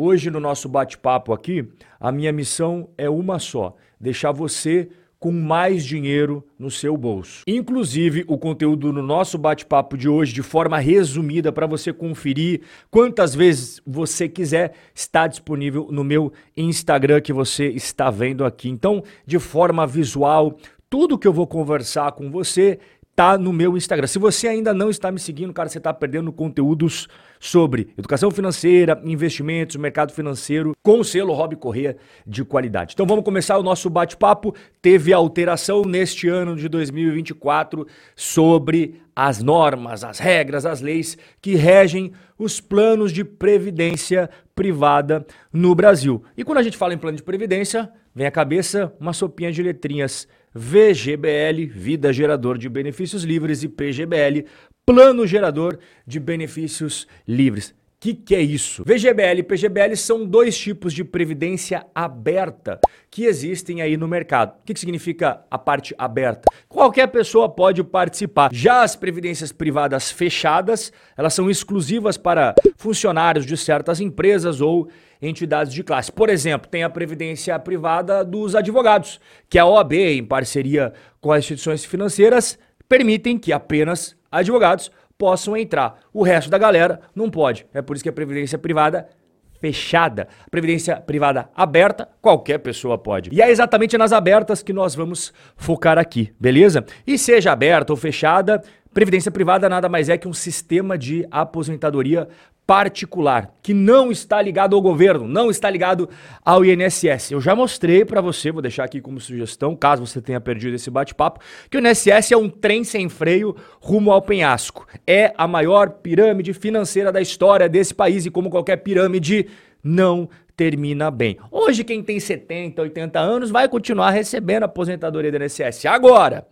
Hoje, no nosso bate-papo aqui, a minha missão é uma só: deixar você com mais dinheiro no seu bolso. Inclusive, o conteúdo no nosso bate-papo de hoje, de forma resumida, para você conferir quantas vezes você quiser, está disponível no meu Instagram que você está vendo aqui. Então, de forma visual, tudo que eu vou conversar com você tá no meu Instagram. Se você ainda não está me seguindo, cara, você está perdendo conteúdos sobre educação financeira, investimentos, mercado financeiro, com o selo Rob Correia de qualidade. Então vamos começar o nosso bate-papo. Teve alteração neste ano de 2024 sobre as normas, as regras, as leis que regem os planos de previdência privada no Brasil. E quando a gente fala em plano de previdência, vem à cabeça uma sopinha de letrinhas VGBL, Vida Gerador de Benefícios Livres, e PGBL, Plano Gerador de Benefícios Livres. O que, que é isso? VGBL e PGBL são dois tipos de previdência aberta que existem aí no mercado. O que, que significa a parte aberta? Qualquer pessoa pode participar. Já as previdências privadas fechadas, elas são exclusivas para funcionários de certas empresas ou entidades de classe. Por exemplo, tem a previdência privada dos advogados, que a OAB, em parceria com as instituições financeiras, permitem que apenas advogados possam entrar. O resto da galera não pode. É por isso que a previdência privada fechada. Previdência privada aberta, qualquer pessoa pode. E é exatamente nas abertas que nós vamos focar aqui, beleza? E seja aberta ou fechada, previdência privada nada mais é que um sistema de aposentadoria particular, que não está ligado ao governo, não está ligado ao INSS. Eu já mostrei para você, vou deixar aqui como sugestão, caso você tenha perdido esse bate-papo, que o INSS é um trem sem freio rumo ao penhasco. É a maior pirâmide financeira da história desse país e como qualquer pirâmide não termina bem. Hoje quem tem 70, 80 anos vai continuar recebendo a aposentadoria do INSS. Agora,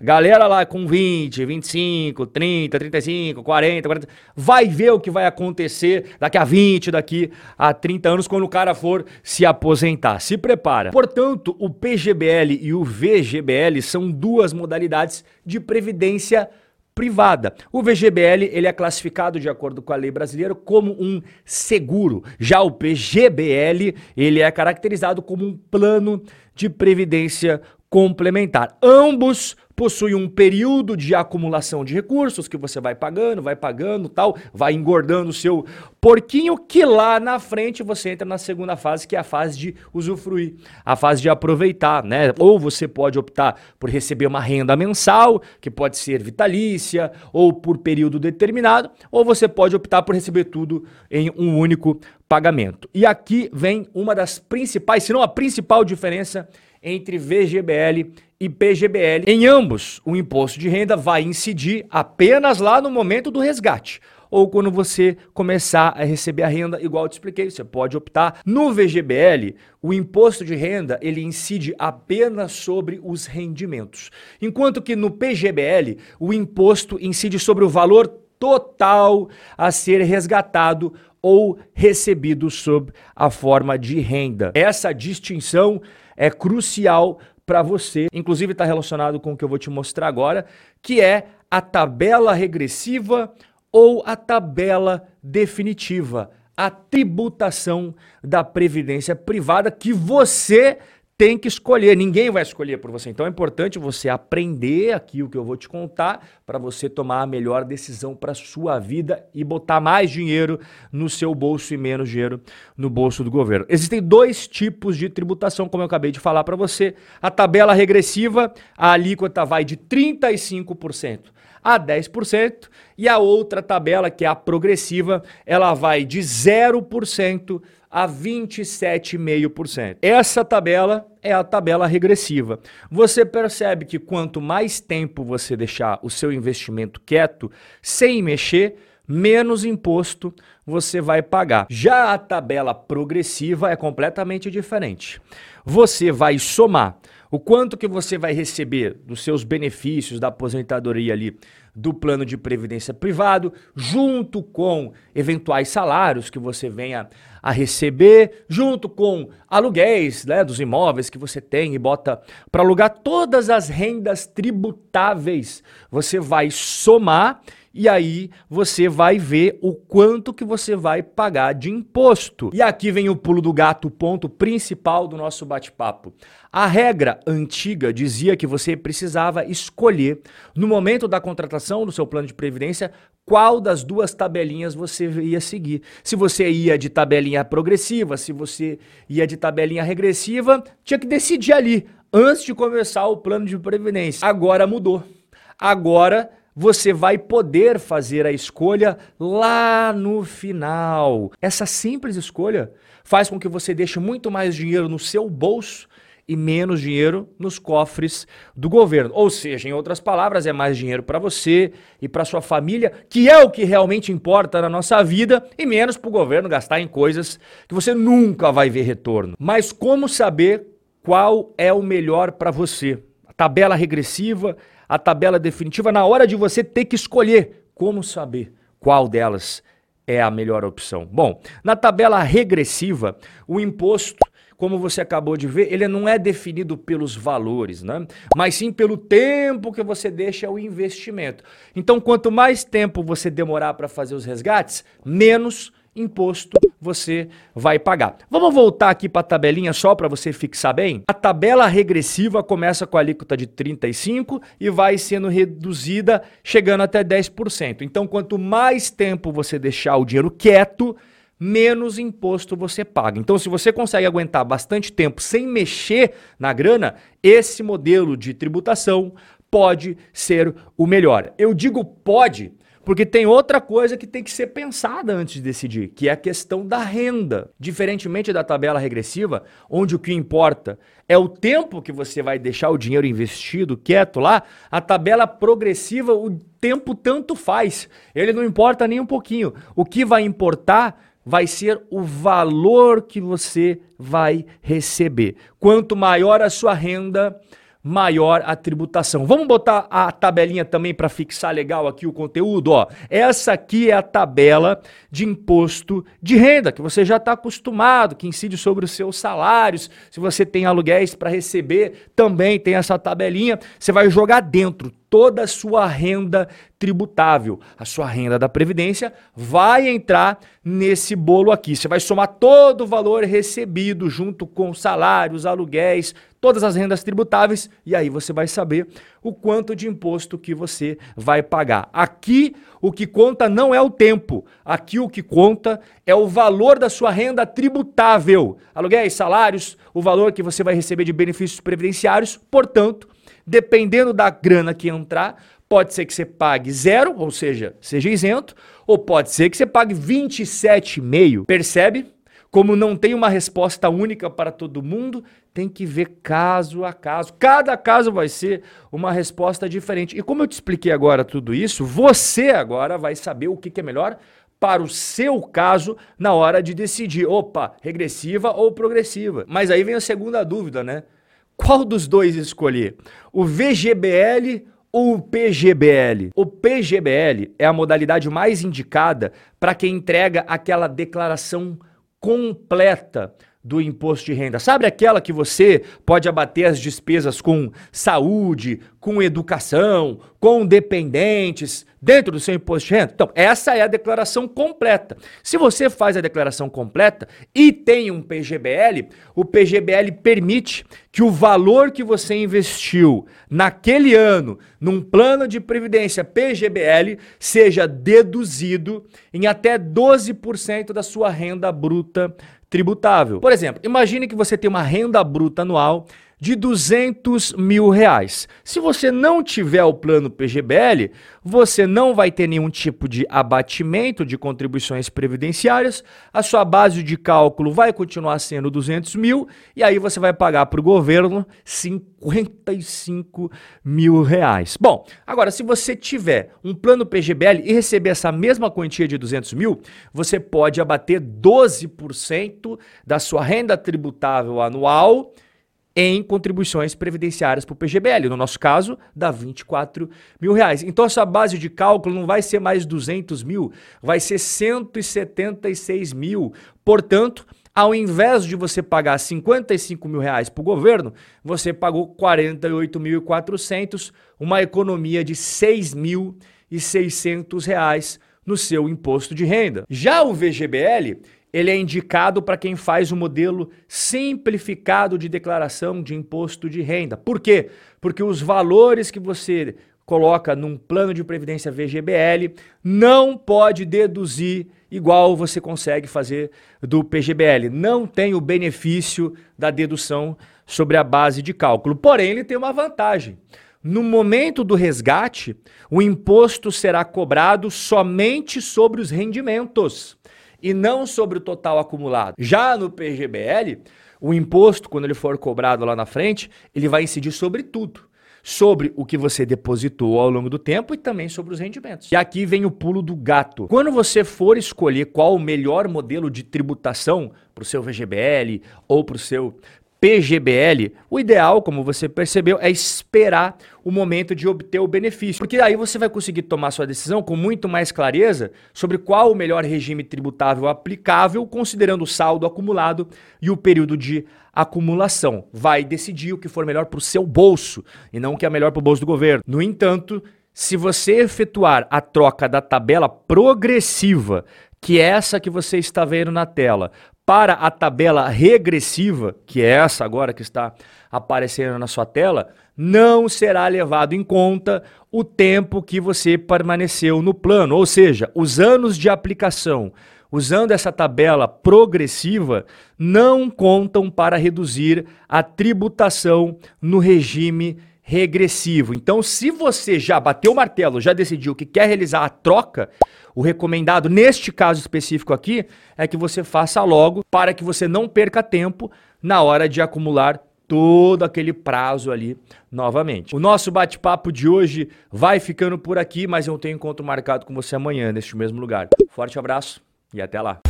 Galera lá com 20, 25, 30, 35, 40, 40, vai ver o que vai acontecer daqui a 20, daqui a 30 anos quando o cara for se aposentar. Se prepara. Portanto, o PGBL e o VGBL são duas modalidades de previdência privada. O VGBL ele é classificado de acordo com a lei brasileira como um seguro. Já o PGBL ele é caracterizado como um plano de previdência complementar. Ambos possuem um período de acumulação de recursos que você vai pagando, vai pagando, tal, vai engordando o seu porquinho que lá na frente você entra na segunda fase, que é a fase de usufruir, a fase de aproveitar, né? Ou você pode optar por receber uma renda mensal, que pode ser vitalícia, ou por período determinado, ou você pode optar por receber tudo em um único pagamento. E aqui vem uma das principais, se não a principal diferença entre VGBL e PGBL. Em ambos, o imposto de renda vai incidir apenas lá no momento do resgate ou quando você começar a receber a renda, igual eu te expliquei, você pode optar. No VGBL, o imposto de renda, ele incide apenas sobre os rendimentos. Enquanto que no PGBL, o imposto incide sobre o valor total a ser resgatado ou recebido sob a forma de renda. Essa distinção é crucial para você, inclusive está relacionado com o que eu vou te mostrar agora, que é a tabela regressiva ou a tabela definitiva, a tributação da previdência privada que você tem que escolher, ninguém vai escolher por você. Então é importante você aprender aqui o que eu vou te contar para você tomar a melhor decisão para sua vida e botar mais dinheiro no seu bolso e menos dinheiro no bolso do governo. Existem dois tipos de tributação, como eu acabei de falar para você. A tabela regressiva, a alíquota vai de 35% a 10%, e a outra tabela, que é a progressiva, ela vai de 0% a 27,5%. Essa tabela é a tabela regressiva. Você percebe que quanto mais tempo você deixar o seu investimento quieto, sem mexer, menos imposto você vai pagar. Já a tabela progressiva é completamente diferente. Você vai somar o quanto que você vai receber dos seus benefícios da aposentadoria ali do plano de previdência privado, junto com eventuais salários que você venha a receber, junto com aluguéis né, dos imóveis que você tem e bota para alugar, todas as rendas tributáveis você vai somar e aí você vai ver o quanto que você vai pagar de imposto. E aqui vem o pulo do gato, o ponto principal do nosso bate-papo. A regra antiga dizia que você precisava escolher, no momento da contratação do seu plano de previdência, qual das duas tabelinhas você ia seguir. Se você ia de tabelinha progressiva, se você ia de tabelinha regressiva, tinha que decidir ali, antes de começar o plano de previdência. Agora mudou. Agora você vai poder fazer a escolha lá no final. Essa simples escolha faz com que você deixe muito mais dinheiro no seu bolso e menos dinheiro nos cofres do governo. Ou seja, em outras palavras, é mais dinheiro para você e para sua família, que é o que realmente importa na nossa vida, e menos para o governo gastar em coisas que você nunca vai ver retorno. Mas como saber qual é o melhor para você? A tabela regressiva a tabela definitiva na hora de você ter que escolher como saber qual delas é a melhor opção. Bom, na tabela regressiva, o imposto como você acabou de ver, ele não é definido pelos valores, né? mas sim pelo tempo que você deixa o investimento. Então, quanto mais tempo você demorar para fazer os resgates, menos imposto você vai pagar. Vamos voltar aqui para a tabelinha só para você fixar bem? A tabela regressiva começa com a alíquota de 35 e vai sendo reduzida chegando até 10%. Então, quanto mais tempo você deixar o dinheiro quieto, menos imposto você paga. Então, se você consegue aguentar bastante tempo sem mexer na grana, esse modelo de tributação pode ser o melhor. Eu digo pode porque tem outra coisa que tem que ser pensada antes de decidir, que é a questão da renda. Diferentemente da tabela regressiva, onde o que importa é o tempo que você vai deixar o dinheiro investido quieto lá, a tabela progressiva, o tempo tanto faz. Ele não importa nem um pouquinho. O que vai importar vai ser o valor que você vai receber. Quanto maior a sua renda, maior a tributação. Vamos botar a tabelinha também para fixar legal aqui o conteúdo, ó. Essa aqui é a tabela de imposto de renda que você já está acostumado, que incide sobre os seus salários. Se você tem aluguéis para receber, também tem essa tabelinha. Você vai jogar dentro toda a sua renda tributável. A sua renda da Previdência vai entrar nesse bolo aqui. Você vai somar todo o valor recebido junto com salários, aluguéis, todas as rendas tributáveis e aí você vai saber o quanto de imposto que você vai pagar. Aqui o que conta não é o tempo, aqui o que conta é o valor da sua renda tributável. Aluguéis, salários, o valor que você vai receber de benefícios previdenciários, portanto, dependendo da grana que entrar, pode ser que você pague zero, ou seja, seja isento, ou pode ser que você pague 27,5. Percebe? Como não tem uma resposta única para todo mundo, tem que ver caso a caso. Cada caso vai ser uma resposta diferente. E como eu te expliquei agora tudo isso, você agora vai saber o que é melhor para o seu caso na hora de decidir, opa, regressiva ou progressiva. Mas aí vem a segunda dúvida, né? Qual dos dois escolher? O VGBL ou o PGBL? O PGBL é a modalidade mais indicada para quem entrega aquela declaração completa do imposto de renda. Sabe aquela que você pode abater as despesas com saúde, com educação, com dependentes dentro do seu imposto de renda? Então, essa é a declaração completa. Se você faz a declaração completa e tem um PGBL, o PGBL permite que o valor que você investiu naquele ano num plano de previdência PGBL seja deduzido em até 12% da sua renda bruta tributável. Por exemplo, imagine que você tem uma renda bruta anual de 200 mil reais. Se você não tiver o plano PGBL, você não vai ter nenhum tipo de abatimento de contribuições previdenciárias, a sua base de cálculo vai continuar sendo 200 mil e aí você vai pagar para o governo 55 mil reais. Bom, agora se você tiver um plano PGBL e receber essa mesma quantia de 200 mil, você pode abater 12% da sua renda tributável anual em contribuições previdenciárias para o PGBL. No nosso caso, dá 24 mil reais. Então, a sua base de cálculo não vai ser mais 200 mil, vai ser 176 mil. Portanto, ao invés de você pagar 55 mil reais para o governo, você pagou 48.400, uma economia de 6.600 reais no seu imposto de renda. Já o VGBL, ele é indicado para quem faz o modelo simplificado de declaração de imposto de renda. Por quê? Porque os valores que você coloca num plano de previdência VGBL não pode deduzir igual você consegue fazer do PGBL. Não tem o benefício da dedução sobre a base de cálculo. Porém, ele tem uma vantagem. No momento do resgate, o imposto será cobrado somente sobre os rendimentos e não sobre o total acumulado. Já no PGBL, o imposto, quando ele for cobrado lá na frente, ele vai incidir sobre tudo. Sobre o que você depositou ao longo do tempo e também sobre os rendimentos. E aqui vem o pulo do gato. Quando você for escolher qual o melhor modelo de tributação para o seu VGBL ou para o seu PGBL, o ideal, como você percebeu, é esperar o momento de obter o benefício, porque aí você vai conseguir tomar sua decisão com muito mais clareza sobre qual o melhor regime tributável aplicável, considerando o saldo acumulado e o período de acumulação. Vai decidir o que for melhor para o seu bolso e não o que é melhor para o bolso do governo. No entanto, se você efetuar a troca da tabela progressiva, que é essa que você está vendo na tela, para a tabela regressiva, que é essa agora que está aparecendo na sua tela, não será levado em conta o tempo que você permaneceu no plano, ou seja, os anos de aplicação. Usando essa tabela progressiva, não contam para reduzir a tributação no regime regressivo. Então, se você já bateu o martelo, já decidiu que quer realizar a troca, o recomendado neste caso específico aqui é que você faça logo para que você não perca tempo na hora de acumular todo aquele prazo ali novamente. O nosso bate-papo de hoje vai ficando por aqui, mas eu tenho encontro marcado com você amanhã neste mesmo lugar. Forte abraço e até lá.